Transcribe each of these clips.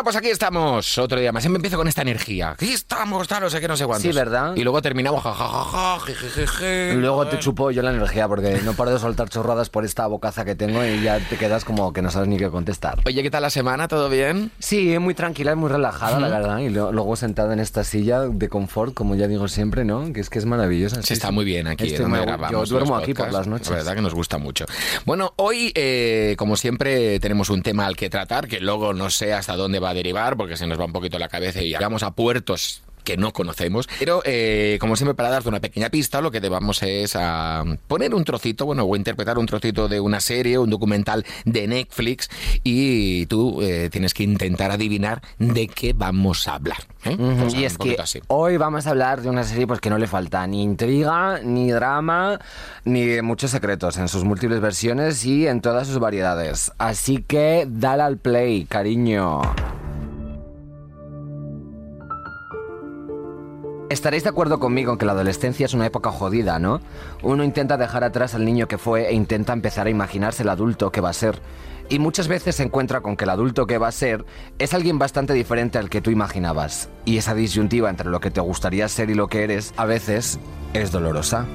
Bueno, pues aquí estamos, otro día más. Siempre empiezo con esta energía. Aquí estamos, tal, no sé qué, no sé cuántos. Sí, ¿verdad? Y luego terminamos, jajajaja, jejejeje. Y luego te chupo yo la energía porque no paro de soltar chorradas por esta bocaza que tengo y ya te quedas como que no sabes ni qué contestar. Oye, ¿qué tal la semana? ¿Todo bien? Sí, muy tranquila y muy relajada, la verdad. Y lo- luego sentada en esta silla de confort, como ya digo siempre, ¿no? Que es que es maravillosa. Se está muy bien aquí Estoy donde muy- grabamos. Yo duermo aquí por las noches. La verdad que nos gusta mucho. Bueno, hoy, eh, como siempre, tenemos un tema al que tratar, que luego no sé hasta dónde va a derivar, porque se nos va un poquito la cabeza y llegamos a puertos que no conocemos. Pero, eh, como siempre, para darte una pequeña pista, lo que te vamos es a poner un trocito, bueno, o interpretar un trocito de una serie, un documental de Netflix, y tú eh, tienes que intentar adivinar de qué vamos a hablar. ¿eh? Y es que así. hoy vamos a hablar de una serie pues que no le falta ni intriga, ni drama, ni muchos secretos en sus múltiples versiones y en todas sus variedades. Así que dale al play, cariño. Estaréis de acuerdo conmigo en que la adolescencia es una época jodida, ¿no? Uno intenta dejar atrás al niño que fue e intenta empezar a imaginarse el adulto que va a ser. Y muchas veces se encuentra con que el adulto que va a ser es alguien bastante diferente al que tú imaginabas. Y esa disyuntiva entre lo que te gustaría ser y lo que eres, a veces, es dolorosa.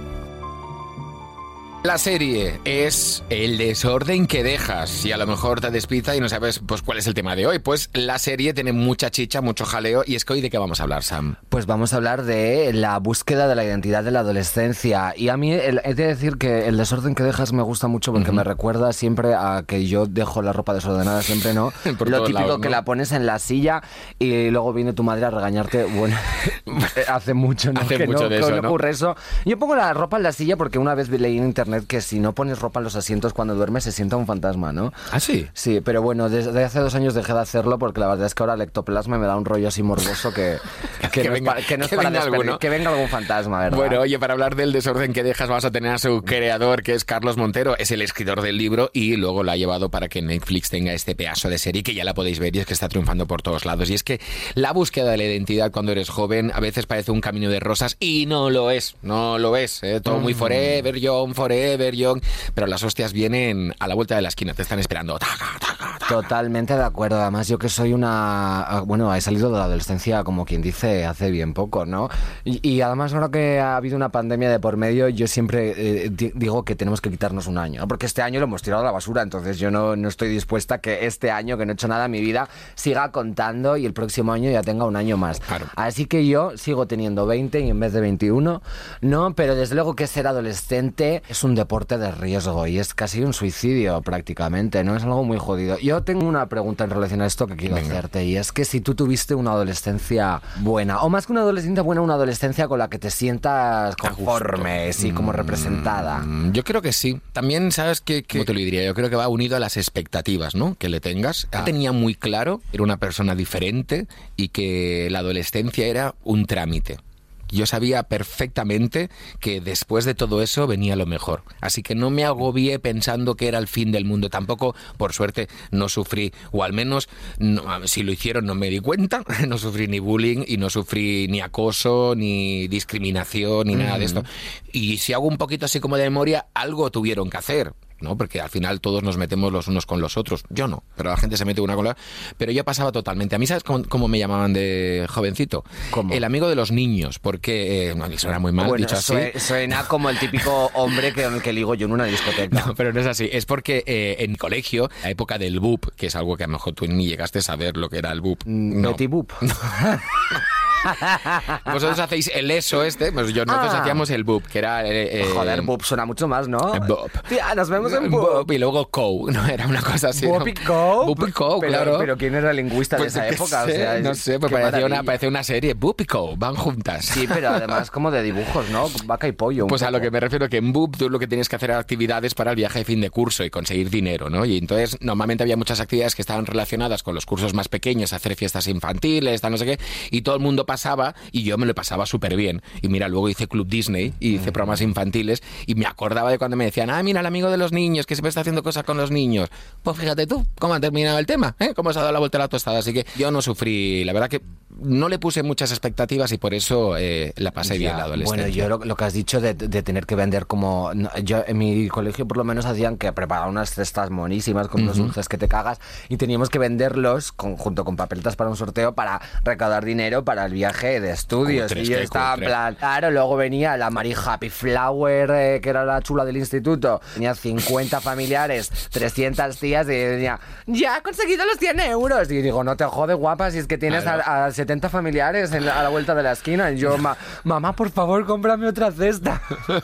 La serie es el desorden que dejas y a lo mejor te despista y no sabes pues cuál es el tema de hoy. Pues la serie tiene mucha chicha, mucho jaleo y es que hoy de qué vamos a hablar, Sam. Pues vamos a hablar de la búsqueda de la identidad de la adolescencia. Y a mí el- he de decir que el desorden que dejas me gusta mucho porque me recuerda siempre a que yo dejo la ropa desordenada, siempre no. Lo típico lados, que ¿no? la pones en la silla y luego viene tu madre a regañarte. Bueno, hace mucho, ¿no? Hace que mucho no, de que eso, no ¿no? ocurre eso. Yo pongo la ropa en la silla porque una vez leí en internet que si no pones ropa en los asientos cuando duermes se sienta un fantasma, ¿no? ¿Ah, sí? Sí, pero bueno, desde hace dos años dejé de hacerlo porque la verdad es que ahora el ectoplasma me da un rollo así morboso que, que, Que no, venga- es para, que no es que para venga desperdi- alguno. Que venga algún fantasma, ¿verdad? Bueno, oye, para hablar del desorden que dejas vamos a tener a su creador, que es Carlos Montero, es el escritor del libro y luego lo ha llevado para que Netflix tenga este pedazo de serie que ya la podéis ver y es que está triunfando por todos lados. Y es que la búsqueda de la identidad cuando eres joven a veces parece un camino de rosas y no lo es, no lo es. ¿eh? Todo muy forever young, forever young, pero las hostias vienen a la vuelta de la esquina, te están esperando. Totalmente de acuerdo. Además, yo que soy una. ah, Bueno, he salido de la adolescencia, como quien dice, hace bien poco, ¿no? Y, y además, ahora que ha habido una pandemia de por medio, yo siempre eh, di- digo que tenemos que quitarnos un año, ¿no? Porque este año lo hemos tirado a la basura, entonces yo no, no estoy dispuesta a que este año, que no he hecho nada en mi vida, siga contando y el próximo año ya tenga un año más. Claro. Así que yo sigo teniendo 20 y en vez de 21, ¿no? Pero desde luego que ser adolescente es un deporte de riesgo y es casi un suicidio prácticamente, ¿no? Es algo muy jodido. Yo tengo una pregunta en relación a esto que quiero Venga. hacerte y es que si tú tuviste una adolescencia buena, o más que una adolescencia buena, una adolescencia con la que te sientas conforme, sí, como representada. Mm, Yo creo que sí. También, ¿sabes qué? qué- ¿Cómo te lo diría? Yo creo que va unido a las expectativas, ¿no? Que le tengas. Ah. Tenía muy claro, era una persona diferente y que la adolescencia era un trámite. Yo sabía perfectamente que después de todo eso venía lo mejor. Así que no me agobié pensando que era el fin del mundo. Tampoco, por suerte, no sufrí, o al menos, no- si lo hicieron no me di cuenta, no sufrí ni bullying y no sufrí ni acoso, ni discriminación, ni nada de esto. Y si hago un poquito así como de memoria, algo tuvieron que hacer. ¿No? Porque al final todos nos metemos los unos con los otros. Yo no, pero la gente se mete una con la Pero yo pasaba totalmente. A mí, ¿sabes cómo, cómo me llamaban de jovencito? ¿Cómo? El amigo de los niños, porque eh, suena muy mal Bueno, dicho así. sue- suena como el típico hombre que, que ligo yo en una discoteca. No, pero no es así. Es porque eh, en colegio, la época del BUP, que es algo que a lo mejor tú ni llegaste a saber lo que era el BUP. Mm, No. Betty Boop. Vosotros hacéis el eso este, pues yo nosotros Ah. hacíamos el BUP, que era... eh, eh, Joder, Boop suena mucho más, ¿no? Boop. Tía, nos vemos en Boop, Boop. y luego Co, ¿no? Era una cosa así. Boop y Co. Boop y Co, pero, claro. Pero ¿quién era el lingüista Pues de esa yo qué época? sé, o sea, no es- sé, pues parecía una, parecía una serie. Boop y Co, van juntas. Sí, pero además como de dibujos, ¿no? Vaca y pollo. Pues a lo que me refiero que en BUP tú lo que tienes que hacer era actividades para el viaje de fin de curso y conseguir dinero, ¿no? Y entonces normalmente había muchas actividades que estaban relacionadas con los cursos más pequeños, hacer fiestas infantiles, tal no sé qué, y todo el mundo pasaba y yo me lo pasaba súper bien. Y mira, luego hice Club Disney y hice programas infantiles y me acordaba de cuando me decían, ah, mira, el amigo de los niños que siempre está haciendo cosas con los niños. Pues fíjate tú, cómo ha terminado el tema, ¿eh? Cómo se ha dado la vuelta a la tostada. Así que yo no sufrí, la verdad que no le puse muchas expectativas y por eso eh, la pasé bien la adolescencia. Bueno, yo lo, que has dicho de, tener que vender como... Yo en mi colegio por lo menos hacían que preparaban unas cestas monísimas con unos dulces que te cagas y teníamos que venderlos junto con papeletas para un sorteo para recaudar dinero para el viaje de estudios. y yo estaba en plan... Claro, luego venía la Mary Happy Flower, eh, que era la chula del instituto. Tenía 50 familiares, 300 tías y decía, ya he conseguido los 100 euros. Y digo, no te jode guapa si es que tienes a, 70 familiares a la vuelta de la esquina. Y yo, mamá, por favor, cómprame otra cesta. no,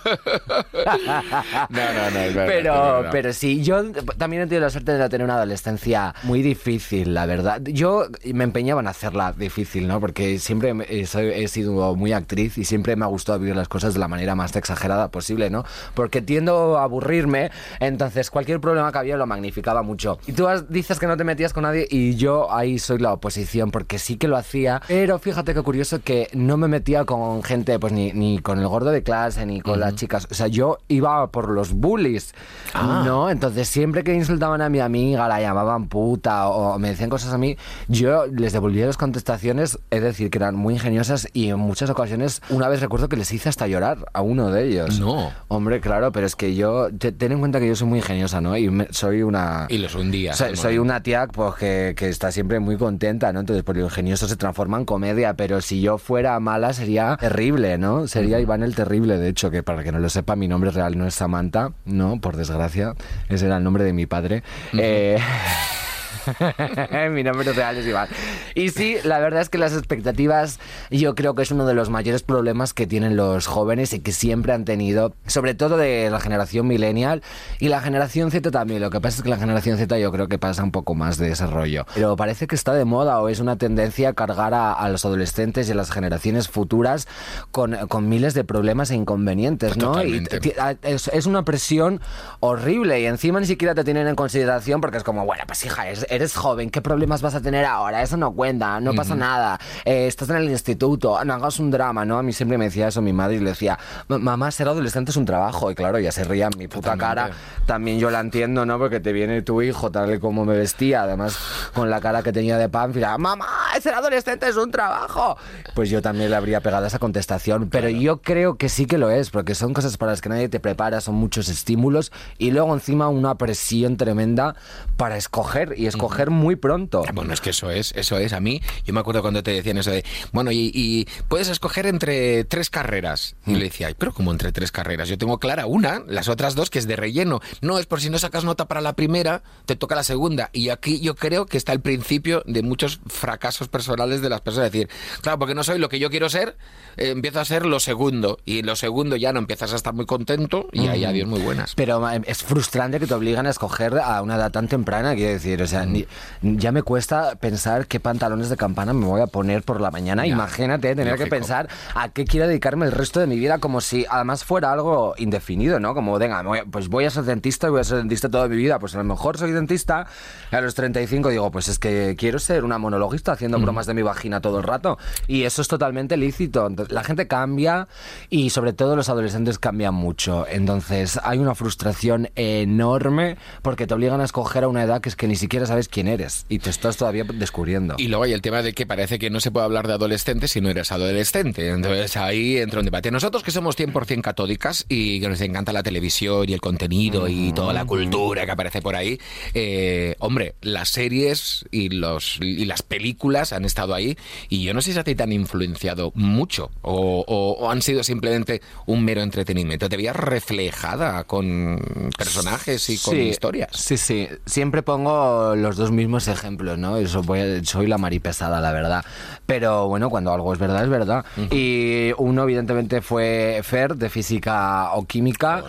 no, no, pero, pero sí, yo también he tenido la suerte de tener una adolescencia muy difícil, la verdad. Yo me empeñaba en hacerla difícil, ¿no? Porque siempre he, he sido muy actriz y siempre me ha gustado vivir las cosas de la manera más exagerada posible, ¿no? Porque tiendo a aburrirme, entonces cualquier problema que había lo magnificaba mucho. Y tú dices que no te metías con nadie y yo ahí soy la oposición porque sí que lo hacía, pero fíjate qué curioso que no me metía con gente, pues ni, ni con el gordo de clase, ni con las chicas, o sea, yo iba por los bullies, ah. ¿no? Entonces siempre que insultaban a mi amiga, la llamaban puta o me decían cosas a mí, yo les devolvía las contestaciones, es decir, que eran muy ingeniosas y en muchas ocasiones, una vez recuerdo que les hice hasta llorar a uno de ellos. No. Hombre, claro, pero es que yo, ten en cuenta que yo soy muy ingeniosa, ¿no? Y soy una... Y los un día. Soy, una tía pues, que, que, está siempre muy contenta, ¿no? Entonces, por lo ingenioso se transforma en comedia, pero si yo fuera mala sería terrible, ¿no? Sería Iván el Terrible, de hecho, que para que no lo sepa, mi nombre real no es Samantha, ¿no? Por desgracia, ese era el nombre de mi padre. eh... Mi nombre real es Iván. Y sí, la verdad es que las expectativas yo creo que es uno de los mayores problemas que tienen los jóvenes y que siempre han tenido, sobre todo de la generación millennial y la generación Z también. Lo que pasa es que la generación Z yo creo que pasa un poco más de desarrollo. Pero parece que está de moda o es una tendencia cargar a, los adolescentes y a las generaciones futuras con, con miles de problemas e inconvenientes, ¿no? Y es, es una presión horrible y encima ni siquiera te tienen en consideración porque es como, bueno, pues hija, es, eres joven, ¿qué problemas vas a tener ahora? Eso no cuenta, no pasa nada. Eh, estás en el instituto, no hagas un drama, ¿no? A mí siempre me decía eso mi madre y le decía, mamá, ser adolescente es un trabajo. Y claro, ya se ría en mi puta cara. También yo la entiendo, ¿no? Porque te viene tu hijo tal y como me vestía, además con la cara que tenía de pánfila, mamá, ser adolescente es un trabajo. Pues yo también le habría pegado esa contestación, pero yo creo que sí que lo es, porque son cosas para las que nadie te prepara, son muchos estímulos y luego encima una presión tremenda para escoger y escoger coger muy pronto. Bueno, es que eso es, eso es. A mí, yo me acuerdo cuando te decían eso de, bueno, y, puedes escoger entre tres carreras. Y le decía, pero como entre tres carreras? Yo tengo clara una, las otras dos que es de relleno. No, es por si no sacas nota para la primera, te toca la segunda. Y aquí yo creo que está el principio de muchos fracasos personales de las personas. Es decir, claro, porque no soy lo que yo quiero ser, eh, empiezo a ser lo segundo. Y lo segundo ya no empiezas a estar muy contento y hay adiós muy buenas. Pero eh, es frustrante que te obligan a escoger a una edad tan temprana, quiero decir. O sea, ya me cuesta pensar qué pantalones de campana me voy a poner por la mañana. Imagínate tener que pensar a qué quiero dedicarme el resto de mi vida como si además fuera algo indefinido, ¿no? Como, venga, pues voy a ser dentista y voy a ser dentista toda mi vida. Pues a lo mejor soy dentista y a los 35 digo, pues es que quiero ser una monologista haciendo mm. bromas de mi vagina todo el rato. Y eso es totalmente lícito. la gente cambia y sobre todo los adolescentes cambian mucho. Entonces hay una frustración enorme porque te obligan a escoger a una edad que es que ni siquiera sabes quién eres y te estás todavía descubriendo. Y luego hay el tema de que parece que no se puede hablar de adolescentes si no eres adolescente. Entonces ahí entra un debate. Nosotros que somos 100% católicas y que nos encanta la televisión y el contenido y toda la cultura que aparece por ahí, eh, hombre, las series y, los, y las películas han estado ahí y yo no sé si a ti te han influenciado mucho o, han sido simplemente un mero entretenimiento. Te veías reflejada con personajes y con historias. Sí, sí. Siempre pongo los dos mismos ejemplos, ¿no? Eso soy la maripesada, la verdad. Pero bueno, cuando algo es verdad, es verdad. Y uno, evidentemente, fue Fer, de física o química.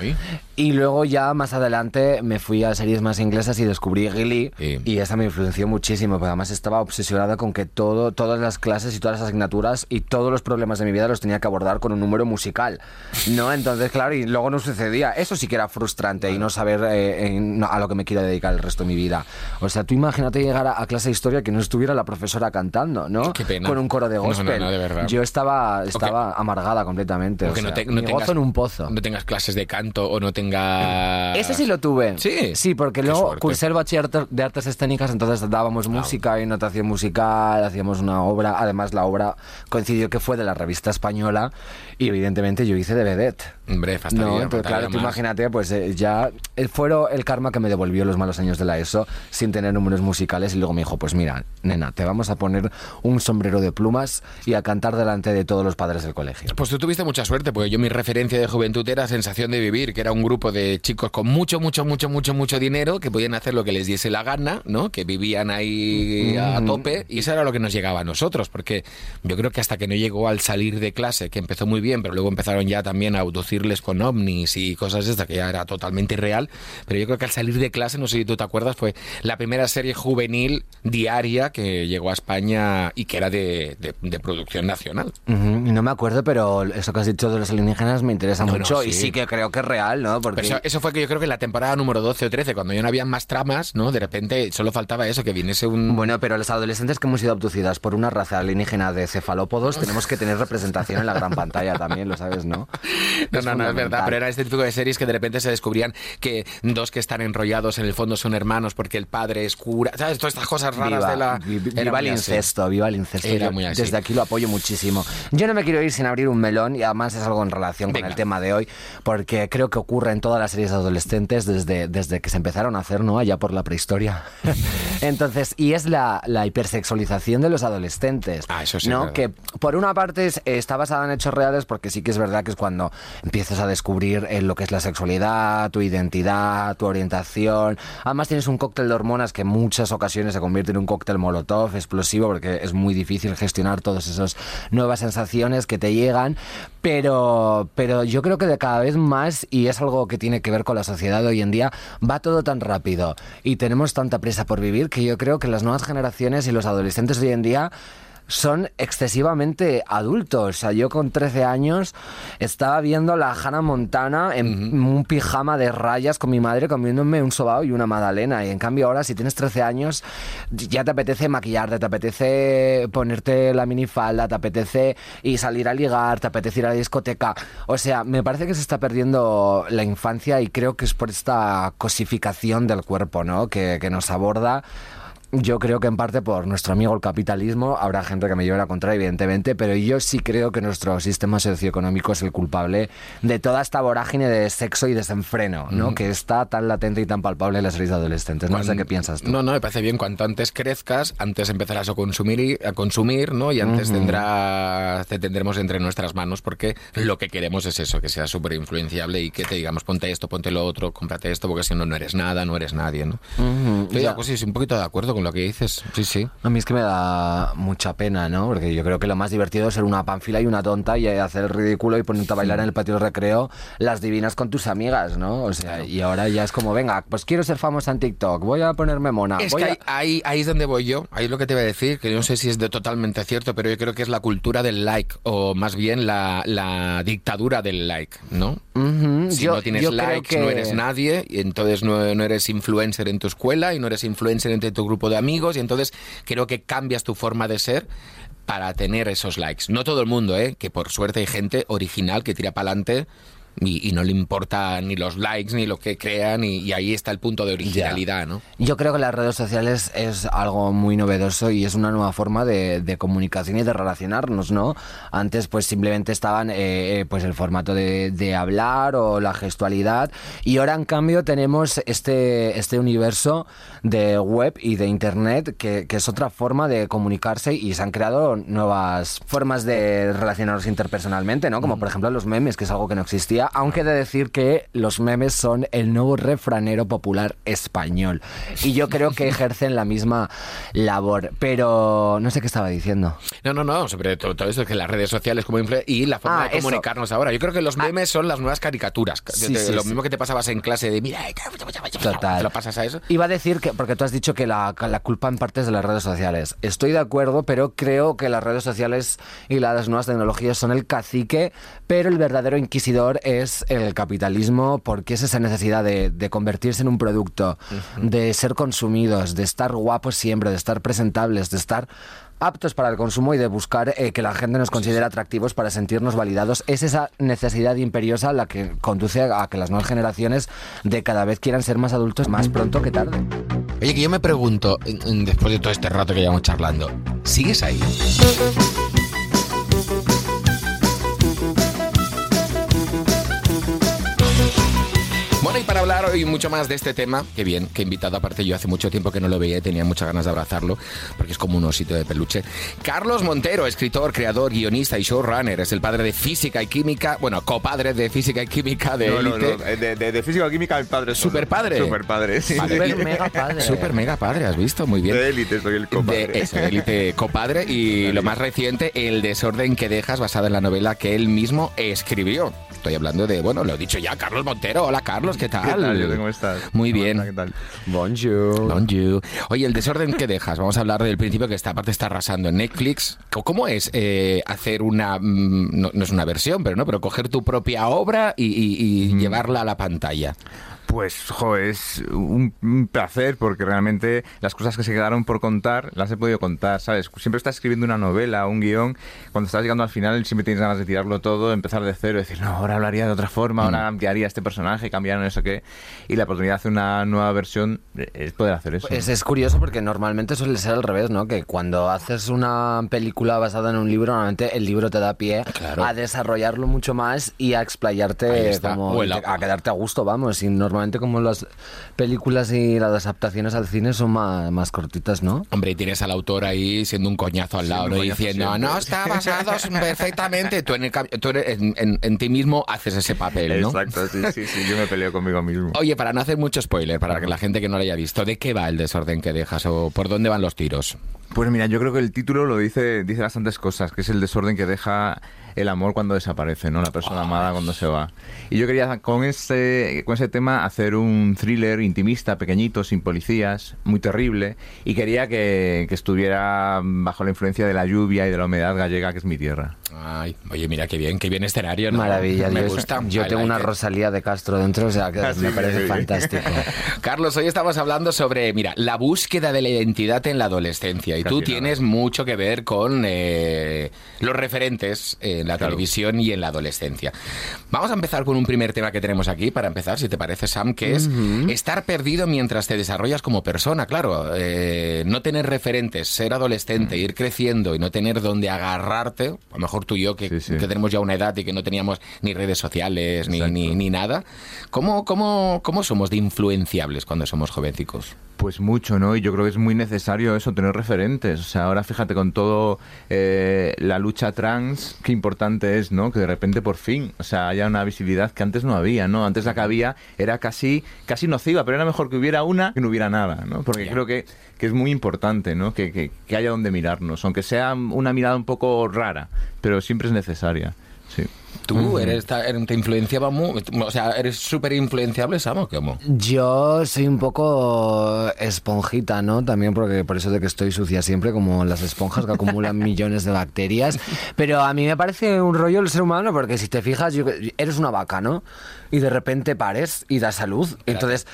Y luego ya más adelante me fui a series más inglesas y descubrí Gilly. Y esa me influenció muchísimo, porque además estaba obsesionada con que todo, todas las clases y todas las asignaturas y todos los problemas de mi vida los tenía que abordar con un número musical. ¿No? Entonces, claro, y luego no sucedía. Eso sí que era frustrante y no saber eh, a lo que me quiero dedicar el resto de mi vida. O sea, tú imagínate llegar a, clase de historia que no estuviera la profesora cantando, ¿no? Qué pena. Con un coro de gospel. No, de verdad. Yo estaba, estaba amargada completamente. O sea, no, te, no tengas, un pozo. No tengas clases de canto o no tengas tenga... Ese sí lo tuve. Sí. Sí, porque Qué luego suerte. cursé el bachillerato de artes escénicas, entonces dábamos música y notación musical, hacíamos una obra. Además, la obra coincidió que fue de la revista española y evidentemente yo hice de vedette. Hombre, fastidio, No, faltaría claro, tú más. imagínate, pues eh, ya fueron el karma que me devolvió los malos años de la ESO sin tener números musicales y luego me dijo, pues mira, nena, te vamos a poner un sombrero de plumas y a cantar delante de todos los padres del colegio. Pues tú tuviste mucha suerte, porque yo mi referencia de juventud era Sensación de Vivir, que era un grupo de chicos con mucho, mucho, mucho, mucho, mucho dinero, que podían hacer lo que les diese la gana, ¿no? Que vivían ahí a Mm. tope, y eso era lo que nos llegaba a nosotros, porque yo creo que hasta que no llegó al salir de clase, que empezó muy bien, pero luego empezaron ya también a abducirles con ovnis y cosas de estas, que ya era totalmente real, pero yo creo que al salir de clase, no sé si tú te acuerdas, fue la primera serie juvenil diaria que llegó a España y que era de, de- de producción nacional. Ujú, y No me acuerdo, pero eso que has dicho de los alienígenas me interesa No, no, mucho y sí. sí que creo que es real, ¿no? Porque eso, eso fue que yo creo que en la temporada número 12 o 13, cuando ya no había más tramas, ¿no? De repente solo faltaba eso, que viniese un... Bueno, pero los adolescentes que hemos sido abducidas por una raza alienígena de cefalópodos tenemos que tener representación en la gran pantalla también, lo sabes, ¿no? No, Es no, no, es verdad, pero era este tipo de series que de repente se descubrían que dos que están enrollados en el fondo son hermanos porque el padre es cura, ¿sabes? Todas estas cosas raras Viva, de la... viva el incesto, viva el incesto. Era muy así. Desde aquí lo apoyo muchísimo. Yo no me quiero ir sin abrir un melón y además es algo en relación con el tema de hoy, porque creo que ocurre en todas las series adolescentes desde, desde que se empezaron a hacer, ¿no? Allá por la prehistoria. Entonces, y es la, la hipersexualización de los adolescentes. Ah, eso sí ¿no? Que por una parte es- está basada en hechos reales, porque sí que es verdad que es cuando empiezas a descubrir eh, lo que es la sexualidad, tu identidad, tu orientación. Además tienes un cóctel de hormonas que muchas ocasiones se convierte en un cóctel molotov explosivo, porque es muy difícil gestionar todas esas nuevas sensaciones que te llegan. Pero, pero yo creo que de cada vez más, y es algo que tiene que ver con la sociedad de hoy en día, va todo tan rápido y tenemos tanta prisa por vivir que yo creo que las nuevas generaciones y los adolescentes de hoy en día son excesivamente adultos. O sea, yo con 13 años estaba viendo la Hannah Montana en un pijama de rayas con mi madre comiéndome un sobao y una magdalena. Y en cambio ahora, si tienes 13 años, ya te apetece maquillarte, te apetece ponerte la minifalda, te apetece y salir a ligar, te apetece ir a la discoteca. O sea, me parece que se está perdiendo la infancia y creo que es por esta cosificación del cuerpo, ¿no? Que, que nos aborda. Yo creo que en parte por nuestro amigo el capitalismo, habrá gente que me lleve la contra, evidentemente, pero yo sí creo que nuestro sistema socioeconómico es el culpable de toda esta vorágine de sexo y desenfreno, ¿no? Que está tan latente y tan palpable en las series adolescentes. No sé qué piensas tú. No, no, me parece bien. Cuanto antes crezcas, antes empezarás a consumir, y- a consumir ¿no? Y antes tendrá, te tendremos entre nuestras manos porque lo que queremos es eso, que sea súper influenciable y que te digamos, ponte esto, ponte lo otro, cómprate esto, porque si no, no eres nada, no eres nadie, ¿no? Estoy de ya. acuerdo, sí, sí, un poquito de acuerdo con lo que dices. Sí, sí. A mí es que me da mucha pena, ¿no? Porque yo creo que lo más divertido es ser una panfila y una tonta y hacer el ridículo y ponerte a bailar en el patio de recreo las divinas con tus amigas, ¿no? O sea, y ahora ya es como, venga, pues quiero ser famosa en TikTok, voy a ponerme mona. Es voy que a- ahí, ahí, es donde voy yo, ahí es lo que te voy a decir, que yo no sé si es de totalmente cierto, pero yo creo que es la cultura del like, o más bien la, la dictadura del like, ¿no? Ujú, Si yo- no tienes likes, que- no eres nadie, y entonces no, no eres influencer en tu escuela y no eres influencer entre tu grupo de amigos, y entonces creo que cambias tu forma de ser para tener esos likes. No todo el mundo, ¿eh? Que por suerte hay gente original que tira para adelante. Y, y no le importa ni los likes ni lo que crean y, y ahí está el punto de originalidad, ¿no? Yo creo que las redes sociales es algo muy novedoso y es una nueva forma de, de comunicación y de relacionarnos, ¿no? Antes pues simplemente estaban eh, eh, pues el formato de, de hablar o la gestualidad y ahora en cambio tenemos este, este universo de web y de internet que, que es otra forma de comunicarse y se han creado nuevas formas de relacionarnos interpersonalmente, ¿no? Como por ejemplo los memes, que es algo que no existía, aunque he de decir que los memes son el nuevo refranero popular español. Y yo creo que ejercen la misma labor. Pero no sé qué estaba diciendo. No, no, no, sobre todo, todo eso, que las redes sociales como y la forma Ah, de eso. comunicarnos ahora. Yo creo que los memes son las nuevas caricaturas. Sí, De- sí, lo sí. mismo que te pasabas en clase de mira, Total. ¿te lo pasas a eso? Iba a decir que, porque tú has dicho que la, la culpa en parte es de las redes sociales. Estoy de acuerdo, pero creo que las redes sociales y las nuevas tecnologías son el cacique, pero el verdadero inquisidor es el capitalismo, porque es esa necesidad de, de convertirse en un producto, de ser consumidos, de estar guapos siempre, de estar presentables, de estar aptos para el consumo y de buscar eh, que la gente nos considere atractivos para sentirnos validados. Es esa necesidad imperiosa la que conduce a que las nuevas generaciones de cada vez quieran ser más adultos más pronto que tarde. Oye, que yo me pregunto, después de todo este rato que llevamos charlando, ¿sigues ahí? Y para hablar hoy mucho más de este tema, qué bien, qué invitado, aparte yo hace mucho tiempo que no lo veía y tenía muchas ganas de abrazarlo, porque es como un osito de peluche. Carlos Montero, escritor, creador, guionista y showrunner, es el padre de física y química, bueno, copadre de física y química de no, no, no. De, física y química el padre. Super padre. Super padre, sí. Super mega padre. Super mega padre, has visto, muy bien. De élite soy el copadre. De eso, de élite copadre y lo más reciente, El desorden que dejas, basada en la novela que él mismo escribió. Estoy hablando de, bueno, lo he dicho ya, Carlos Montero. Hola, Carlos, ¿qué tal? ¿Qué tal? ¿Cómo estás? Muy bien. ¿Qué tal? Bonjour. Bonjour. Oye, el desorden que dejas, vamos a hablar del principio que esta parte está arrasando en Netflix. ¿Cómo es eh, hacer una, mm, no, es una versión, pero no, pero coger tu propia obra y, llevarla a la pantalla? Pues, jo, es un, placer porque realmente las cosas que se quedaron por contar las he podido contar, ¿sabes? Siempre estás escribiendo una novela, un guion, cuando estás llegando al final siempre tienes ganas de tirarlo todo, empezar de cero, decir, no, ahora hablaría de otra forma, ahora mm. ampliaría este personaje, cambiaron eso que... Y la oportunidad de hacer una nueva versión es poder hacer eso. Pues es curioso porque normalmente suele ser al revés, ¿no? Que cuando haces una película basada en un libro, normalmente el libro te da pie a desarrollarlo mucho más y a explayarte como... A quedarte a gusto, vamos, y normalmente como las películas y las adaptaciones al cine son más, cortitas, ¿no? Hombre, y tienes al autor ahí siendo un coñazo al lado, diciendo, no, está basado perfectamente. Tú, en, en, ti mismo haces ese papel, ¿no? Exacto, sí, sí, sí, yo me peleo conmigo mismo. Oye, para no hacer mucho spoiler, para que la gente que no lo haya visto, ¿de qué va el desorden que dejas o por dónde van los tiros? Pues mira, yo creo que el título lo dice, dice bastantes cosas, que es el desorden que deja el amor cuando desaparece, ¿no? La persona amada cuando se va. Y yo quería con ese, con ese tema hacer un thriller intimista, pequeñito, sin policías, muy terrible, y quería que, que estuviera bajo la influencia de la lluvia y de la humedad gallega, que es mi tierra. Ay, oye, mira qué bien, qué bien escenario, ¿no? Maravilla, me gusta. Yo tengo una Rosalía de Castro dentro, o sea, que ah, me parece fantástico. Carlos, hoy estamos hablando sobre, mira, la búsqueda de la identidad en la adolescencia, y tú tienes mucho que ver con eh, los referentes. En la televisión y en la adolescencia. Vamos a empezar con un primer tema que tenemos aquí, para empezar, si te parece, Sam, que es estar perdido mientras te desarrollas como persona, claro. Eh, no tener referentes, ser adolescente, ir creciendo y no tener donde agarrarte, a lo mejor tú y yo, que, tenemos ya una edad y que no teníamos ni redes sociales ni, ni, nada. ¿Cómo, cómo, ¿Cómo somos de influenciables cuando somos jovencicos? Pues mucho, ¿no? Y yo creo que es muy necesario eso, tener referentes. O sea, ahora fíjate con todo eh, la lucha trans, qué importante es, ¿no? Que de repente por fin, o sea, haya una visibilidad que antes no había, ¿no? Antes la que había era casi, casi nociva, pero era mejor que hubiera una que no hubiera nada, ¿no? Porque creo que, que, es muy importante, ¿no? Que, que, que haya donde mirarnos, aunque sea una mirada un poco rara, pero siempre es necesaria, ¿Tú eres, te influenciaba muy, o sea, eres súper influenciable, Samo, ¿cómo? Yo soy un poco esponjita, ¿no? También porque por eso de que estoy sucia siempre, como las esponjas que acumulan millones de bacterias. Pero a mí me parece un rollo el ser humano, porque si te fijas, eres una vaca, ¿no? Y de repente pares y das salud. Entonces,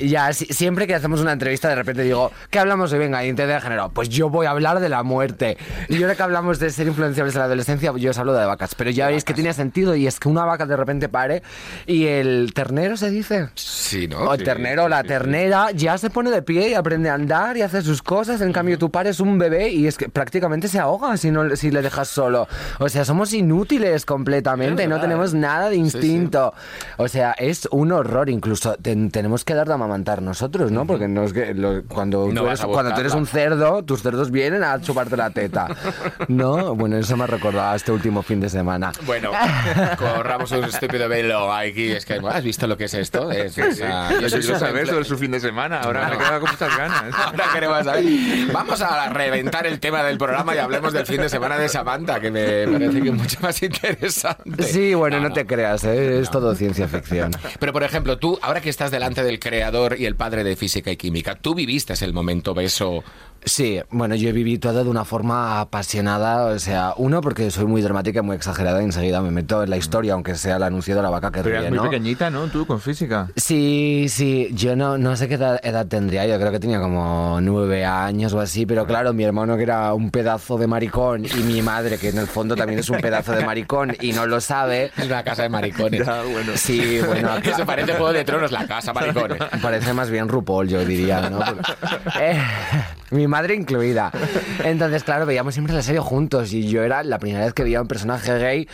ya siempre que hacemos una entrevista, de repente digo, ¿qué hablamos hoy? Venga, identidad de género. Pues yo voy a hablar de la muerte. Y ahora que hablamos de ser influenciables de la adolescencia, yo os hablo de vacas. Pero ya veis que tiene sentido y es que una vaca de repente pare y el ternero se dice. Sí, ¿no? O el ternero, la ternera ya se pone de pie y aprende a andar y hace sus cosas. En cambio, tú pares un bebé y es que prácticamente se ahoga si, no, si le dejas solo. O sea, somos inútiles completamente, no tenemos nada de instinto. O sea, es un horror. Incluso tenemos que dar de amamantar nosotros, ¿no? Porque no es que cuando, tú eres, cuando tú eres un cerdo, tus cerdos vienen a chuparte la teta. ¿No? Bueno, eso me ha recordado este último fin de semana. Bueno, corramos un estúpido velo aquí. Es que, ¿has visto lo que es esto? Es, es, yo quiero saber sobre su fin de semana. Ahora me queda con muchas ganas. Ahora queremos saber. Vamos a reventar el tema del programa y hablemos del fin de semana de Samantha, que me parece que es mucho más interesante. Sí, bueno, no, te creas, ¿eh? es todo ciencia ficción. Pero, por ejemplo, tú, ahora que estás delante del creador y el padre de física y química, tú viviste el momento beso Sí, bueno, yo he vivido todo de una forma apasionada, o sea, uno porque soy muy dramática, muy exagerada y enseguida me meto en la historia, aunque sea el anuncio de la vaca que Pero ríe, eras muy ¿no? pequeñita, ¿no? Tú con física. Sí, sí, yo no, no sé qué edad, edad tendría, yo creo que tenía como nueve años o así, pero claro, mi hermano que era un pedazo de maricón y mi madre que en el fondo también es un pedazo de maricón y no lo sabe. Es una casa de maricones. bueno. Sí, bueno, Que se parece a Juego de Tronos, la casa maricones. Parece más bien RuPaul, yo diría, ¿no? Eh, mi madre incluida. Entonces, claro, veíamos siempre la serie juntos y yo era la primera vez que veía un personaje gay.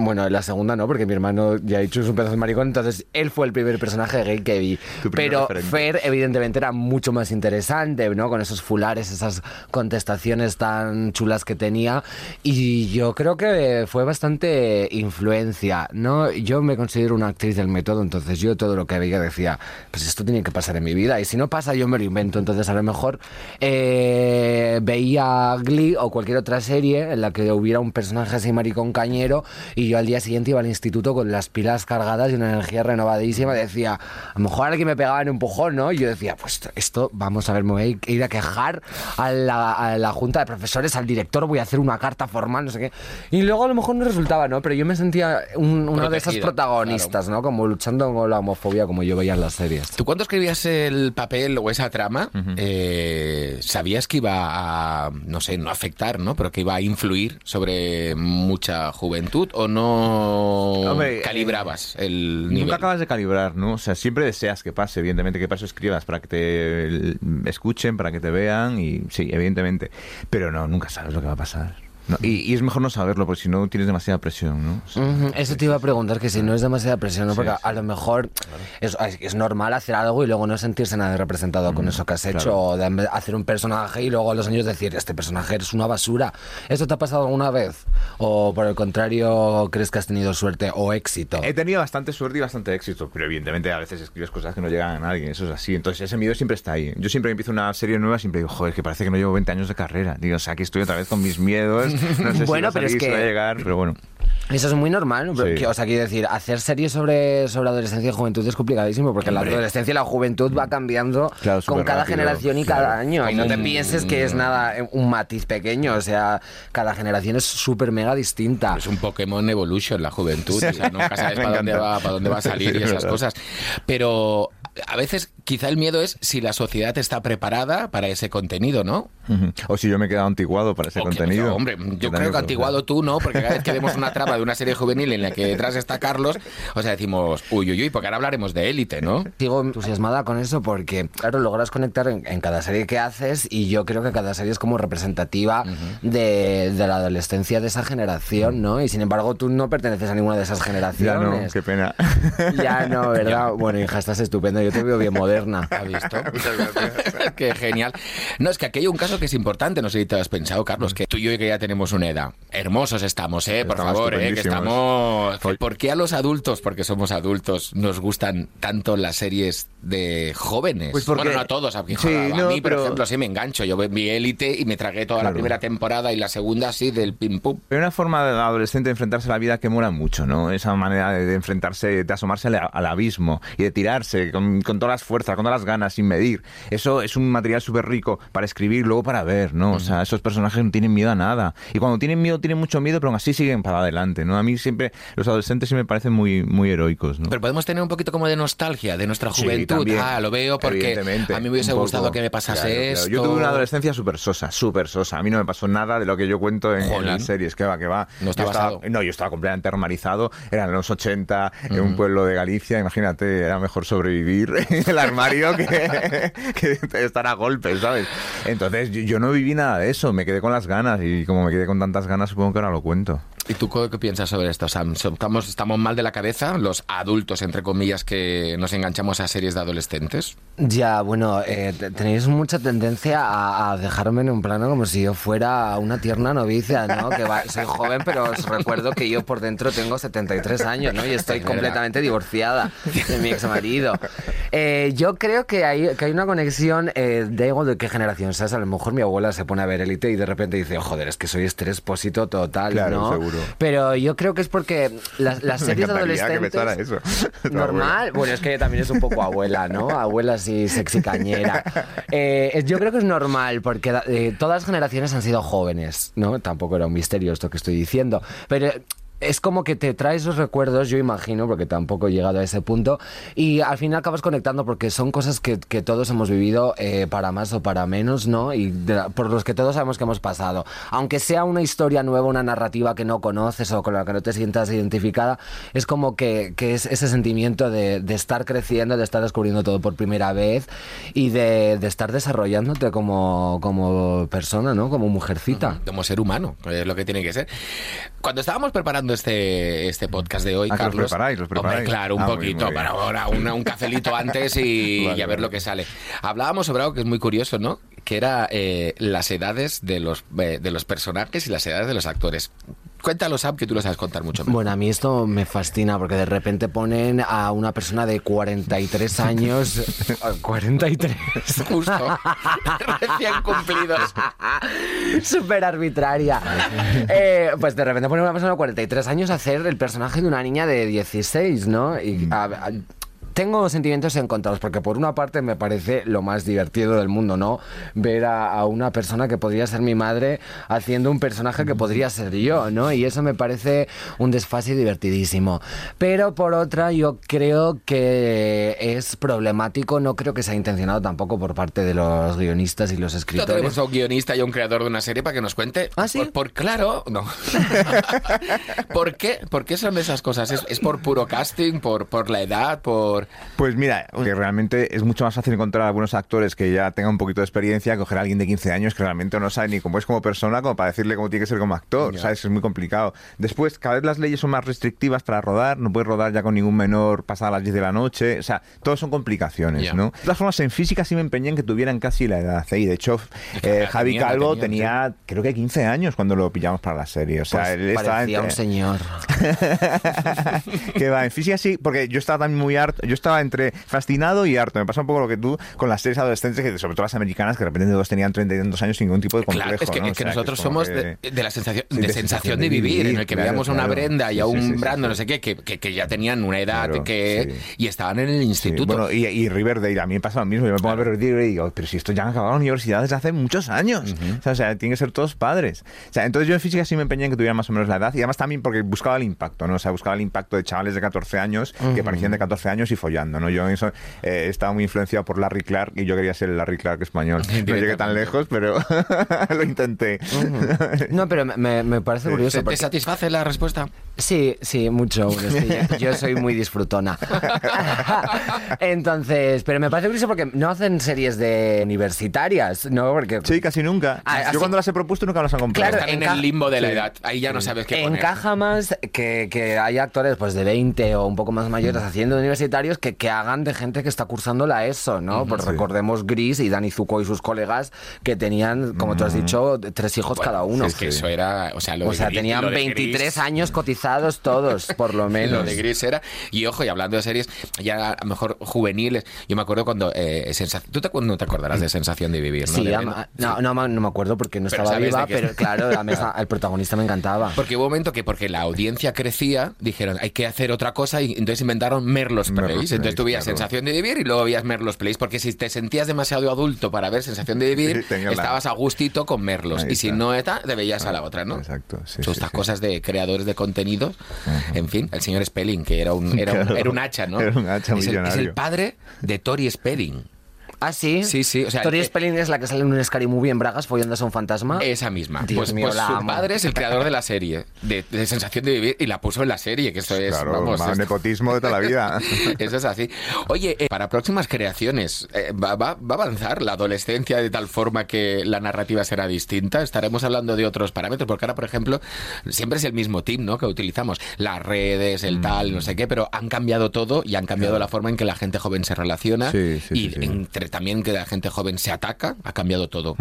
Bueno, la segunda no, porque mi hermano ya ha dicho es un pedazo de maricón, entonces él fue el primer personaje gay que vi. Pero referente. Fer, evidentemente, era mucho más interesante, ¿no? Con esos fulares, esas contestaciones tan chulas que tenía. Y yo creo que fue bastante influencia, ¿no? Yo me considero una actriz del método, entonces yo todo lo que veía decía, pues esto tiene que pasar en mi vida. Y si no pasa, yo me lo invento. Entonces, a lo mejor eh, veía Glee o cualquier otra serie en la que hubiera un personaje así maricón cañero y yo al día siguiente iba al instituto con las pilas cargadas y una energía renovadísima. Decía, a lo mejor alguien me pegaba en un empujón, ¿no? Y yo decía, pues esto, vamos a ver, me voy a ir a quejar a la, a la junta de profesores, al director, voy a hacer una carta formal, no sé qué. Y luego a lo mejor no resultaba, ¿no? Pero yo me sentía un- uno de esos protagonistas, ¿no? Como luchando con la homofobia, como yo veía en las series. Tú cuando escribías el papel o esa trama, eh, sabías que iba a, no sé, no afectar, ¿no? Pero que iba a influir sobre mucha juventud o no Hombre, calibrabas el nivel. Nunca acabas de calibrar, ¿no? O sea, siempre deseas que pase, evidentemente, que para eso escribas, para que te escuchen, para que te vean, y sí, evidentemente. Pero no, nunca sabes lo que va a pasar. No, y, y es mejor no saberlo, porque si no tienes demasiada presión, ¿no? O sea, Ujú, Eso te iba a preguntar, que si no es demasiada presión, ¿no? Porque sí. a lo mejor es, es normal hacer algo y luego no sentirse nada representado con eso que has hecho, o de hacer un personaje y luego a los años decir, este personaje es una basura. ¿Eso te ha pasado alguna vez? ¿O por el contrario crees que has tenido suerte o éxito? He tenido bastante suerte y bastante éxito, pero evidentemente a veces escribes cosas que no llegan a nadie, eso es así. Entonces ese miedo siempre está ahí. Yo siempre que empiezo una serie nueva, siempre digo, joder, que parece que no llevo 20 años de carrera. Digo, o sea, aquí estoy otra vez con mis miedos. No sé Bueno, si pero es que- va a llegar, pero bueno. Eso es muy normal, Sí. que- O sea, quiero decir, hacer series sobre, sobre adolescencia y juventud es complicadísimo porque la adolescencia y la juventud va cambiando Claro, con cada rápido, generación y claro. cada año. Y no te pienses que es nada, eh, un matiz pequeño. O sea, cada generación es súper mega distinta. Es un Pokémon Evolution la juventud, o sea, nunca sabes para dónde, va, para dónde va a salir y es esas cosas. Pero a veces quizá el miedo es si la sociedad está preparada para ese contenido, ¿no? O si yo me he quedado antiguado para ese O que- contenido. hombre, yo creo que antiguado tú no, porque cada vez que vemos una trama de una serie juvenil en la que detrás está Carlos, o sea, decimos, uy, uy, uy, porque ahora hablaremos de élite, ¿no? Sigo entusiasmada con eso porque, claro, logras conectar en, en cada serie que haces y yo creo que cada serie es como representativa de, de la adolescencia de esa generación, ¿no? Y sin embargo, tú no perteneces a ninguna de esas Ya generaciones. no, qué pena. Ya no, ¿verdad? Bueno, hija, estás estupenda. Yo te veo bien moderna. ¿Ha visto? Qué genial. No, es que aquí hay un caso que es importante, no sé si te has pensado, Carlos, que tú y yo que ya tenemos una edad. Hermosos estamos, ¿eh? Por Estamos favor, ¿eh? Que estamos... ¿Por qué a los adultos, porque somos adultos, nos gustan tanto las series de jóvenes? Pues porque- Bueno, no a todos, a, Sí, a no, mí, por pero- ejemplo, sí me engancho. Yo vi Élite y me tragué toda la Claro. primera temporada y la segunda así del pim pum. Hay una forma de adolescente de enfrentarse a la vida que mola mucho, ¿no? Esa manera de, de enfrentarse, de asomarse al, al abismo y de tirarse con, con todas las fuerzas, con todas las ganas, sin medir. Eso es un material súper rico para escribir, luego para ver, ¿no? O sea, esos personajes no tienen miedo a nada. Y cuando tienen miedo, tienen mucho miedo, pero aún así siguen para adelante, ¿no? A mí siempre, los adolescentes sí me parecen muy, muy heroicos, ¿no? Pero podemos tener un poquito como de nostalgia de nuestra Sí, juventud. también, ah, lo veo porque a mí me hubiese un poco. gustado que me pasase Claro, claro. esto. Yo tuve una adolescencia súper sosa, súper sosa. A mí no me pasó nada de lo que yo cuento en, en las series. Que va, que va. No Yo estaba- no, yo estaba completamente normalizado. Eran los 80, en un pueblo de Galicia. Imagínate, era mejor sobrevivir el armario que, que estar a golpes, ¿sabes? Entonces, yo, yo no viví nada de eso. Me quedé con las ganas. Y como me quedé con tantas ganas, supongo que ahora lo cuento. ¿Y tú qué piensas sobre esto, Sam? ¿Estamos, ¿Estamos mal de la cabeza, los adultos, entre comillas, que nos enganchamos a series de adolescentes? Ya, bueno, eh, te- tenéis mucha tendencia a, a dejarme en un plano como si yo fuera una tierna novicia, ¿no? Que va- soy joven, pero os recuerdo que yo por dentro tengo 73 años, ¿no? Y estoy completamente divorciada de mi ex marido. yo creo que hay, que hay una conexión, eh, da igual de qué generación seas, a lo mejor mi abuela se pone a ver élite y de repente dice, "Oh, joder, es que soy estrespósito total, Claro, ¿no? seguro. Pero yo creo que es porque las, series que adolescentes... pensara eso. Normal. Bueno, es que ella también es un poco abuela, ¿no? Abuela así sexy cañera. Eh, yo creo que es normal porque eh, todas las generaciones han sido jóvenes, ¿no? Tampoco era un misterio esto que estoy diciendo. Pero es como que te trae esos recuerdos, yo imagino, porque tampoco he llegado a ese punto, y al final acabas conectando porque son cosas que, que todos hemos vivido eh, para más o para menos, ¿no? Y por los que todos sabemos que hemos pasado. Aunque sea una historia nueva, una narrativa que no conoces o con la que no te sientas identificada, es como que, que es ese sentimiento de, de estar creciendo, de estar descubriendo todo por primera vez y de, de estar desarrollándote como, como persona, ¿no? Como mujercita. como ser humano, es lo que tiene que ser. Cuando estábamos preparando este, este podcast de hoy, Ah, que los Carlos. preparáis, los preparáis. Hombre, claro, un Ah, poquito, muy para ahora una- un cafelito antes y, Vale, y a ver vale. lo que sale. Hablábamos sobre algo que es muy curioso, ¿no? Que era eh, las edades de los, eh, de los personajes y las edades de los actores. Cuéntalo, Sam, que tú lo sabes contar mucho mejor. Bueno, a mí esto me fascina porque de repente ponen a una persona de 43 años. 43. Justo. Recién cumplidos. Súper arbitraria. Eh, pues de repente ponen a una persona de 43 años a hacer el personaje de una niña de 16, ¿no? Y a- a- tengo sentimientos encontrados porque por una parte me parece lo más divertido del mundo, ¿no? Ver a, a una persona que podría ser mi madre haciendo un personaje que podría ser yo, ¿no? Y eso me parece un desfase divertidísimo. Pero por otra, yo creo que es problemático, no creo que sea intencionado tampoco por parte de los guionistas y los escritores. tenemos a un guionista y a un creador de una serie para que nos cuente. ¿Ah, sí? Por, por- claro, no. ¿Por qué? ¿Por qué son esas cosas? ¿Es, es por puro casting? ¿Por, por la edad? ¿Por...? Pues mira, que realmente es mucho más fácil encontrar algunos actores que ya tengan un poquito de experiencia, que coger a alguien de 15 años que realmente no sabe ni cómo es como persona, como para decirle cómo tiene que ser como actor. ¿sabes? Es muy complicado. Después, cada vez las leyes son más restrictivas para rodar, no puedes rodar ya con ningún menor pasada las 10 de la noche, o sea, todo son complicaciones. ¿no? De todas formas, en física sí me empeñé en que tuvieran casi la edad, ¿eh? y de hecho, eh, Javi Calvo tenía, creo que 15 años cuando lo pillamos para la serie, o sea, Pues él estaba parecía entre- un señor. que va, en física sí, porque yo estaba también muy harto, yo estaba entre fascinado y harto. Me pasa un poco lo que tú con las series adolescentes, que sobre todo las americanas, que de repente todos tenían 30 y tantos años sin ningún tipo de complejo. Claro, es que, ¿no? es O que sea, nosotros somos que- de, de la sensación, Sí, de sensación de vivir, en el que claro, veíamos a una. Brenda y a un sí, sí, Brando, no sé qué, que, ya tenían una edad que y estaban en el instituto. bueno, y, y Riverdale, a mí me pasa lo mismo. Yo me pongo a ver Riverdale y digo, pero si esto ya han acabado la universidad desde hace muchos años. o, sea, o sea, tienen que ser todos padres. O sea, entonces yo en física sí me empeñé en que tuvieran más o menos la edad. Y además también porque buscaba el impacto, ¿no? O sea, buscaba el impacto de chavales de 14 años que parecían de 14 años y follando, ¿no? Yo eso eh, estaba muy influenciado por Larry Clark y yo quería ser el Larry Clark español. No llegué tan lejos, pero lo intenté. No, pero me, me parece curioso. ¿Te, te porque- satisface la respuesta? Sí, sí, mucho. es que yo, yo soy muy disfrutona. Entonces, pero me parece curioso porque no hacen series de universitarias, ¿no? Porque Sí, casi nunca. Ah, así- Yo cuando las he propuesto nunca las han comprado. Claro, Están en el limbo de la Sí. edad. Ahí ya no sabes qué poner. encaja más que, que haya actores pues de 20 o un poco más mayores haciendo de que, que hagan de gente que está cursando la ESO, ¿no? Pues recordemos Gris y Dani Zuko y sus colegas que tenían, como tú has dicho, tres hijos Bueno, cada uno. Es que eso era. O sea, lo O de sea, Gris- tenían lo de 23 Gris- años cotizados todos, por lo Lo menos. de Gris era. Y ojo, y hablando de series, ya a lo mejor juveniles. Yo me acuerdo cuando. Eh, Tú te, no te acordarás de Sensación de Vivir, ¿no? Sí, ama- no, no, me acuerdo porque no Pero estaba viva, pero claro, la mesa- el protagonista me encantaba. Porque hubo un momento que porque la audiencia crecía, dijeron, hay que hacer otra cosa y entonces inventaron Merlos Merlos Entonces tú veías claro. Sensación de Vivir y luego veías Merlos Plays, porque si te sentías demasiado adulto para ver Sensación de Vivir, la- estabas a gustito con Merlos. Ahí Y si está. no eta, te veías a la otra, ¿no? Exacto, sí, Son sí, estas sí. cosas de creadores de contenidos. En fin, el señor Spelling, que era un, era un, era un hacha, ¿no? Era un hacha es el, es millonario. el padre de Tori Spelling. Ah, sí. Sí, sí, o sea, Tori eh, Spelling es la que sale en un Scary Movie en Bragas follándose a un fantasma. Esa misma. Dios pues mío, pues la su amo. padre es el creador de la serie, de, de Sensación de Vivir, y la puso en la serie, que eso es, Claro, vamos, más es- nepotismo de toda la vida. Eso es así. Oye, eh, para próximas creaciones, eh, ¿va, va, va a avanzar la adolescencia de tal forma que la narrativa será distinta? Estaremos hablando de otros parámetros, porque ahora, por ejemplo, siempre es el mismo team, ¿no? Que utilizamos. Las redes, el tal, no sé qué, pero han cambiado todo y han cambiado la forma en que la gente joven se relaciona Sí, sí, y sí, también que la gente joven se ataca, ha cambiado todo.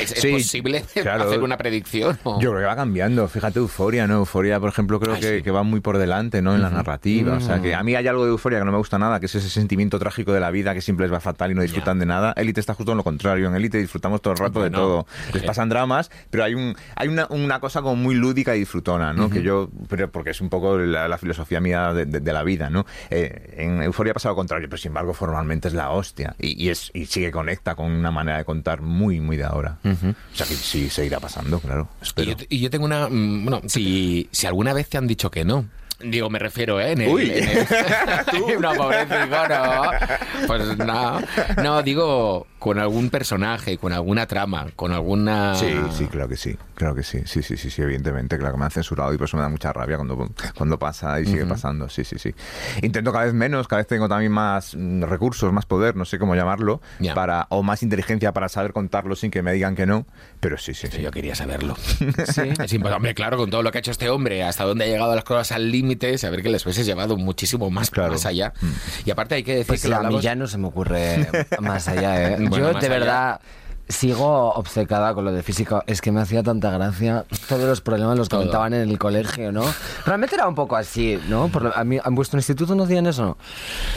¿Es, es Sí, posible claro. hacer una predicción? o- Yo creo que va cambiando. Fíjate, Euforia, ¿no? Euforia, por ejemplo, creo Ay, que, sí. que va muy por delante, ¿no? En la narrativa. O sea, que a mí hay algo de Euforia que no me gusta nada, que es ese sentimiento trágico de la vida que siempre les va fatal y no disfrutan de nada. Élite está justo en lo contrario. En Élite disfrutamos todo el rato de todo. Les pasan dramas, pero hay un hay una, una cosa como muy lúdica y disfrutona, ¿no? Que yo, pero porque es un poco la, la filosofía mía de, de- de la vida, ¿no? Eh, en Euforia pasa lo contrario, pero sin embargo formalmente es la hostia. Y, y y, es, y sí que conecta con una manera de contar muy, muy de ahora. O sea que sí, se irá pasando, claro. Y yo, y yo tengo una. mm, Bueno, si, si alguna vez te han dicho que no. Digo, me refiero, ¿eh? En el, Uy. en el- no, pobrecito, no. Pues no. No, digo, con algún personaje, con alguna trama, con alguna. Sí, sí, claro que sí, claro que sí, sí, sí, sí, sí, evidentemente, claro que me han censurado y por eso me da mucha rabia cuando, cuando pasa y sigue pasando, sí, sí, sí. Intento cada vez menos, cada vez tengo también más mm, recursos, más poder, no sé cómo llamarlo, Ya. para o más inteligencia para saber contarlo sin que me digan que no, pero sí, sí, sí. Yo quería saberlo. Sí. Es imposible. Hombre, claro, con todo lo que ha hecho este hombre, hasta dónde ha llegado las cosas al límite, saber que les hubiese llevado muchísimo más, Claro. más allá. Y aparte hay que decir Pues que lo a mí ya no se me ocurre más allá, ¿eh? Bueno, Yo más de allá. verdad sigo obcecada con lo de física. Es que me hacía tanta gracia todos los problemas los Todo. comentaban en el colegio, ¿no? Realmente era un poco así, ¿no? Por lo- a mí, ¿En vuestro instituto no hacían eso?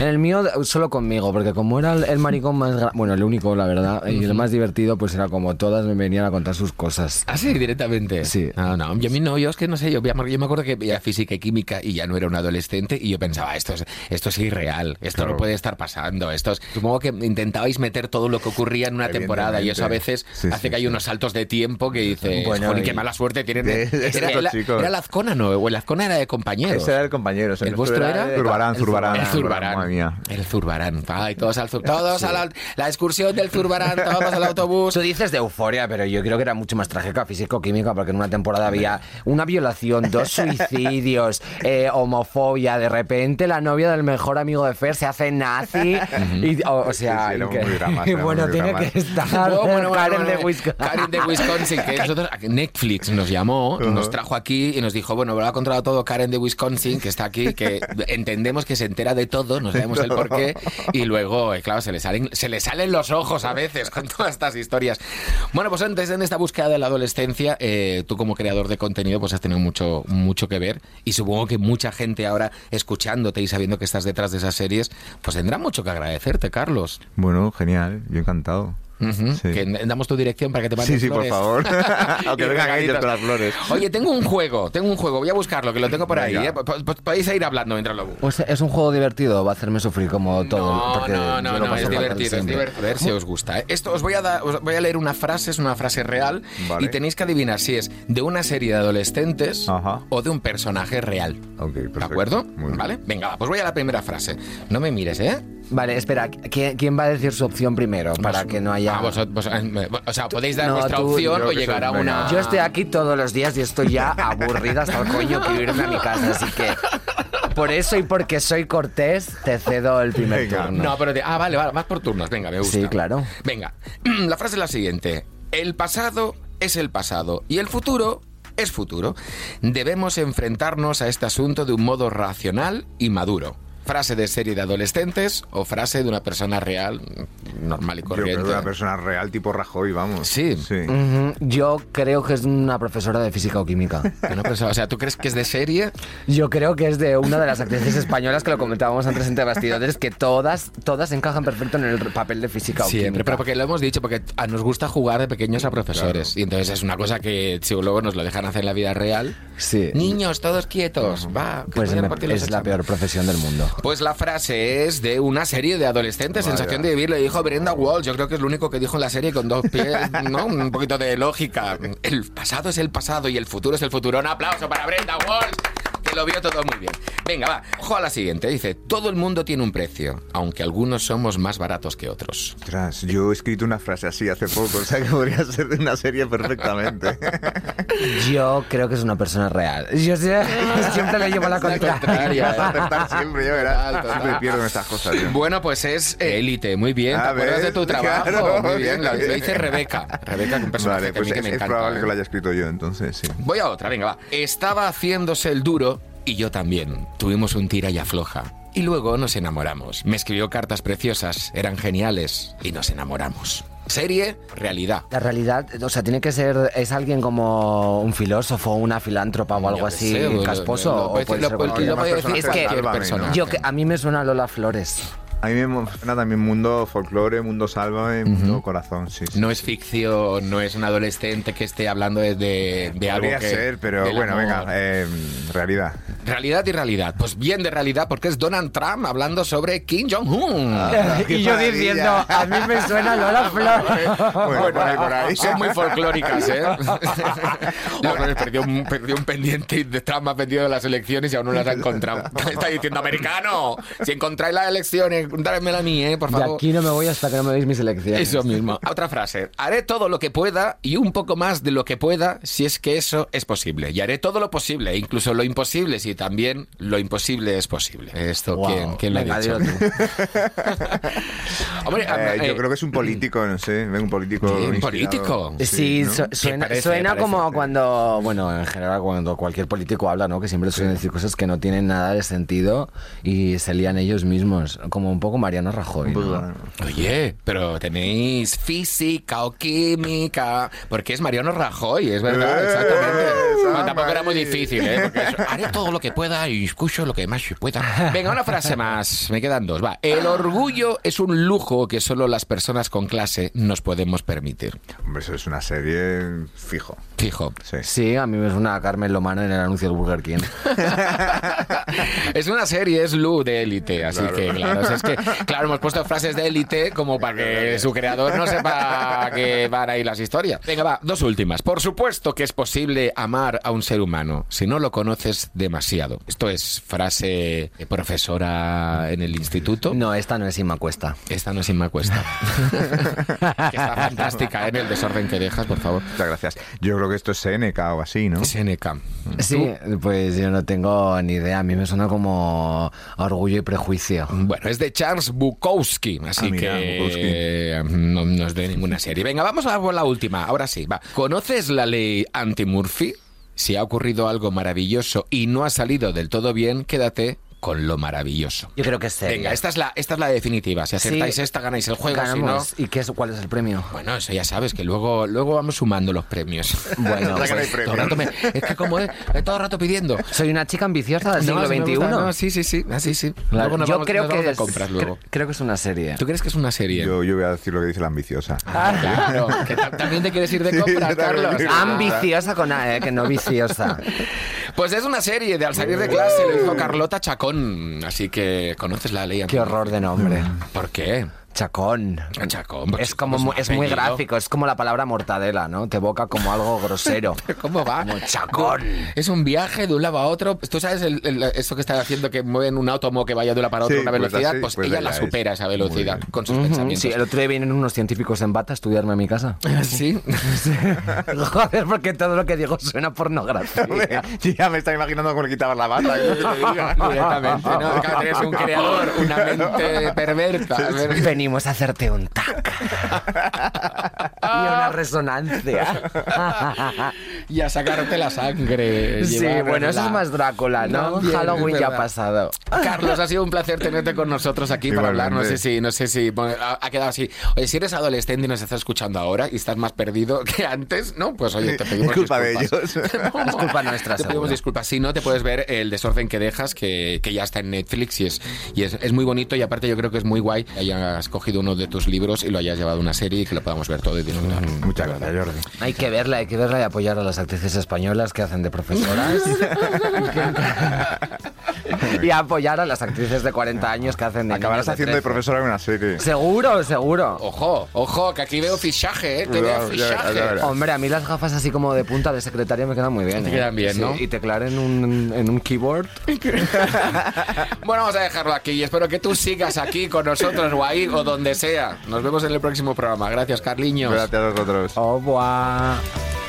En el mío solo conmigo, porque como era el, el maricón más... Bueno, el único, la verdad, y el más divertido, pues era como todas me venían a contar sus cosas. Ah, sí, directamente. Sí. No, no, yo a mí no, yo es que no sé, yo, yo me acuerdo que veía física y química y ya no era un adolescente y yo pensaba, esto es, esto es irreal, esto Claro. no puede estar pasando, esto es... Supongo que intentabais meter todo lo que ocurría en una temporada y eso a veces Sí, hace sí, que hay unos saltos de tiempo que dices, Bueno, "Jolín, y- qué mala suerte tienen. de- de era, era- era la Azcona, ¿no? O el Azcona era de compañeros. Ese era el compañero. ¿El vuestro era? de- Zurbarán, El Zurbarán. El Zurbarán. Madre mía. El Zurbarán. Ay, todos al Zur- Todos a la, la excursión del Zurbarán, todos al autobús. Tú dices de euforia, pero yo creo que era mucho más trágica físico-química, porque en una temporada había una violación, dos suicidios, eh, homofobia. De repente, la novia del mejor amigo de Fer se hace nazi. y, o, o sea, Sí, sí, era que- muy y bueno, muy tiene que estar Bueno, bueno, bueno, Karen bueno, de Wisconsin. Karen de Wisconsin, que nosotros, Netflix nos llamó, nos trajo aquí y nos dijo, bueno, lo ha controlado todo Karen de Wisconsin, que está aquí, que entendemos que se entera de todo, no sabemos el por qué, y luego, eh, claro, se le, salen, se le salen los ojos a veces con todas estas historias. Bueno, pues antes en esta búsqueda de la adolescencia, eh, tú como creador de contenido, pues has tenido mucho, mucho que ver, y supongo que mucha gente ahora escuchándote y sabiendo que estás detrás de esas series, pues tendrá mucho que agradecerte, Carlos. Bueno, genial, yo encantado. Sí. Que damos tu dirección para que te manden Sí, sí, por favor. Aunque vengan ellos con las flores. Oye, tengo un juego, tengo un juego, voy a buscarlo, que lo tengo por ahí. ¿eh? Po- po- Podéis ir hablando mientras lo busco. Pues es un juego divertido, va a hacerme sufrir como todo. No, porque no, no, no, es divertido, es divertido. A ver si os gusta. ¿eh? Esto os voy a dar, os voy a leer una frase, es una frase real, Vale. y tenéis que adivinar si es de una serie de adolescentes Ajá. o de un personaje real. Ok, perfecto. ¿De acuerdo? Muy bien. ¿Vale? Venga, va, pues voy a la primera frase. No me mires, ¿eh? Vale, espera, ¿quién, quién va a decir su opción primero? Para que no haya... Ah, vos- eh, o sea, podéis dar No, vuestra tú- opción yo o que soy- llegar a una. Yo estoy aquí todos los días y estoy ya aburrida hasta el coño quiero irme a mi casa, así que por eso y porque soy cortés te cedo el primer Venga. turno. No, pero te- ah, vale, vale, vas por turnos. Venga, me gusta. Sí, claro. Venga, la frase es la siguiente: El pasado es el pasado y el futuro es futuro. Debemos enfrentarnos a este asunto de un modo racional y maduro. Frase de serie de adolescentes o frase de una persona real, normal y Yo creo corriente. que una persona real tipo Rajoy, vamos. Sí. Sí. Ujú, Yo creo que es una profesora de física o química. O sea, ¿tú crees que es de serie? Yo creo que es de una de las actrices españolas que lo comentábamos antes entre bastidores, que todas, todas encajan perfecto en el papel de física o Siempre, química. pero porque lo hemos dicho, porque a- nos gusta jugar de pequeños a profesores. Y entonces es una cosa que si luego nos lo dejan hacer en la vida real. Sí. Niños, todos quietos, va. que Pues vayan me- es la peor profesión del mundo. Pues la frase es de una serie de adolescentes, Vaya. sensación de vivir, lo dijo Brenda Walsh. Yo creo que es lo único que dijo en la serie con dos pies, ¿no? Un poquito de lógica. El pasado es el pasado y el futuro es el futuro. Un aplauso para Brenda Walsh, que lo vio todo muy bien. Venga, va, ojo a la siguiente. Dice, todo el mundo tiene un precio, aunque algunos somos más baratos que otros. Ostras, yo he escrito una frase así hace poco, o sea que podría ser de una serie perfectamente. Yo creo que es una persona real. Yo siempre le llevo la contraria. siempre, yo total. Siempre pierdo en estas cosas, tío. Bueno, pues es eh, élite, muy bien. ¿Te acuerdas ¿ves? de tu trabajo? Claro. Muy bien, lo, lo dice Rebeca. Rebeca, que un personaje Vale, que a mí pues que es, me es encanta. probable ¿eh? que lo haya escrito yo, entonces sí. Voy a otra, venga, va. Estaba haciéndose el duro y yo también. Tuvimos un tira y afloja. Y luego nos enamoramos. Me escribió cartas preciosas, eran geniales y nos enamoramos. Serie, realidad. La realidad, o sea, tiene que ser, es alguien como un filósofo, una filántropa o algo Yo así, sé, casposo, lo- lo o puede ser Es que yo que a mí me suena Lola Flores. A mí me suena también mundo folclore, mundo salva, mundo corazón, sí. sí, No es sí. ficción, no es un adolescente que esté hablando de, de, de algo Podría que... ser, pero bueno, amor. venga, eh, realidad. Realidad y realidad. Pues bien de realidad porque es Donald Trump hablando sobre Kim Jong-un. y yo diciendo, a mí me suena Lola Flor. Bueno, por ahí, por ahí. Son muy folclóricas, ¿eh? No, pero perdió, un, perdió un pendiente y de Trump ha perdido las elecciones y aún no las ha encontrado. Está diciendo, americano, si encontráis las elecciones, dármela a mí, ¿eh? Por De favor. aquí no me voy hasta que no me deis mis elecciones. Eso mismo. Otra frase. Haré todo lo que pueda y un poco más de lo que pueda si es que eso es posible. Y haré todo lo posible, incluso lo imposible, si también lo imposible es posible. Esto, Wow. ¿quién, quién lo ha dicho? tú. Hombre, Eh, eh, yo creo que es un político, no sé, un político. ¿Un político? Sí, suena, parece, suena parece. como cuando, bueno, en general cuando cualquier político habla, ¿no? Que siempre suelen decir cosas que no tienen nada de sentido y se lían ellos mismos, como un poco Mariano Rajoy. Oye, pero tenéis física o química, porque es Mariano Rajoy, es verdad, Eh, exactamente. No, tampoco era muy difícil, ¿eh? Porque haré todo lo que pueda y escucho lo que más yo pueda. Venga, una frase más, me quedan dos. Va, el orgullo es un lujo que solo las personas con clase nos podemos permitir. Hombre, eso es una serie fijo. Fijo. Sí. Sí, a mí me suena a Carmen Lomana en el anuncio del Burger King. Es una serie, es Lu de élite, así Claro. que claro, o sea, es que claro, hemos puesto frases de élite como para que su creador no sepa que van ahí las historias. Venga, va, dos últimas. Por supuesto que es posible amar a un ser humano si no lo conoces demasiado. Esto es frase de profesora en el instituto. No, esta no es Inma Cuesta. Esta no es Inma Cuesta. que está fantástica ¿eh? en el desorden que dejas, por favor. Muchas gracias. Yo creo que esto es Seneca o así, ¿no? SNK. Sí, pues yo no tengo ni idea. A mí me suena como orgullo y prejuicio. Bueno, es de Charles Bukowski, así Ah, mira, que eh, no, no es de ninguna serie. Venga, vamos a por la última. Ahora sí, va. ¿Conoces la ley anti-Murphy? Si ha ocurrido algo maravilloso y no ha salido del todo bien, quédate con lo maravilloso. Yo creo que es seria. Venga, esta es la, esta es la definitiva. Si acertáis Sí. esta, ganáis el juego. Si no. ¿Y qué es, cuál es el premio? bueno, eso ya sabes, que luego, luego vamos sumando los premios. Bueno, Ya que no pues, premio. Todo rato me- es que como es, es todo el rato pidiendo. soy una chica ambiciosa del siglo No, sí me XXI. gusta, no, sí, sí, sí, así sí. Claro, Luego nos yo vamos- creo nos que es, compras luego. cre- creo que es una serie. ¿Tú crees que es una serie? Yo, yo voy a decir lo que dice la ambiciosa. Ah, claro. Que ta- también te quieres ir de Sí, compras, Carlos. Ah, Ambiciosa con A, ¿eh? que no viciosa. Pues es una serie de al salir de clase, lo hizo Carlota Chacón. Así que conoces la ley. Qué horror de nombre. ¿Por qué? Chacón. Chacón. porque Es como mu- es muy gráfico, es como la palabra mortadela, ¿no? Te evoca como algo grosero. ¿Cómo va? Como chacón. Es un viaje de un lado a otro. ¿Tú sabes el- el- esto que está haciendo que mueven un átomo que vaya de un lado para otro Sí, a una pues velocidad? así, Pues, pues ella la es. supera esa velocidad con sus pensamientos. Sí, el otro día vienen unos científicos en bata a estudiarme a mi casa. ¿Sí? Joder, porque todo lo que digo suena pornografía. Yo ya me estaba imaginando cómo le quitabas la bata. Directamente, ¿no? Claro, eres un creador, una mente perversa. Venimos a hacerte un tac. y una resonancia. y a sacarte la sangre. sí, bueno, eso es más Drácula, ¿no? También, Halloween ya ha pasado. Carlos, ha sido un placer tenerte con nosotros aquí para hablar. No sé si, no sé si bueno, ha, quedado así. Oye, si eres adolescente y nos estás escuchando ahora y estás más perdido que antes, ¿no? Pues oye, te pedimos Es culpa de disculpas. ellos. No, Es culpa nuestra, Te pedimos disculpas. Si no, te puedes ver el desorden que dejas, que, que ya está en Netflix y, es, y es, es muy bonito. Y aparte, yo creo que es muy guay que hayas cogido uno de tus libros y lo hayas llevado a una serie y que lo podamos ver todo y disfrutar. Muchas gracias, Jordi. Hay que verla, hay que verla y apoyar a las actrices españolas que hacen de profesoras. y apoyar a las actrices de 40 años que hacen de Acabarás de haciendo de 13. profesora en una serie. Seguro, seguro. Ojo, ojo, que aquí veo fichaje, ¿eh? Veo ya ya. Hombre, a mí las gafas así como de punta de secretaria me quedan muy bien. Te ¿eh? quedan bien, Sí, ¿no? Y teclar en un, en un keyboard. Bueno, vamos a dejarlo aquí y espero que tú sigas aquí con nosotros o ahí o donde sea. Nos vemos en el próximo programa. Gracias, Carliños. Gracias a vosotros. Au revoir.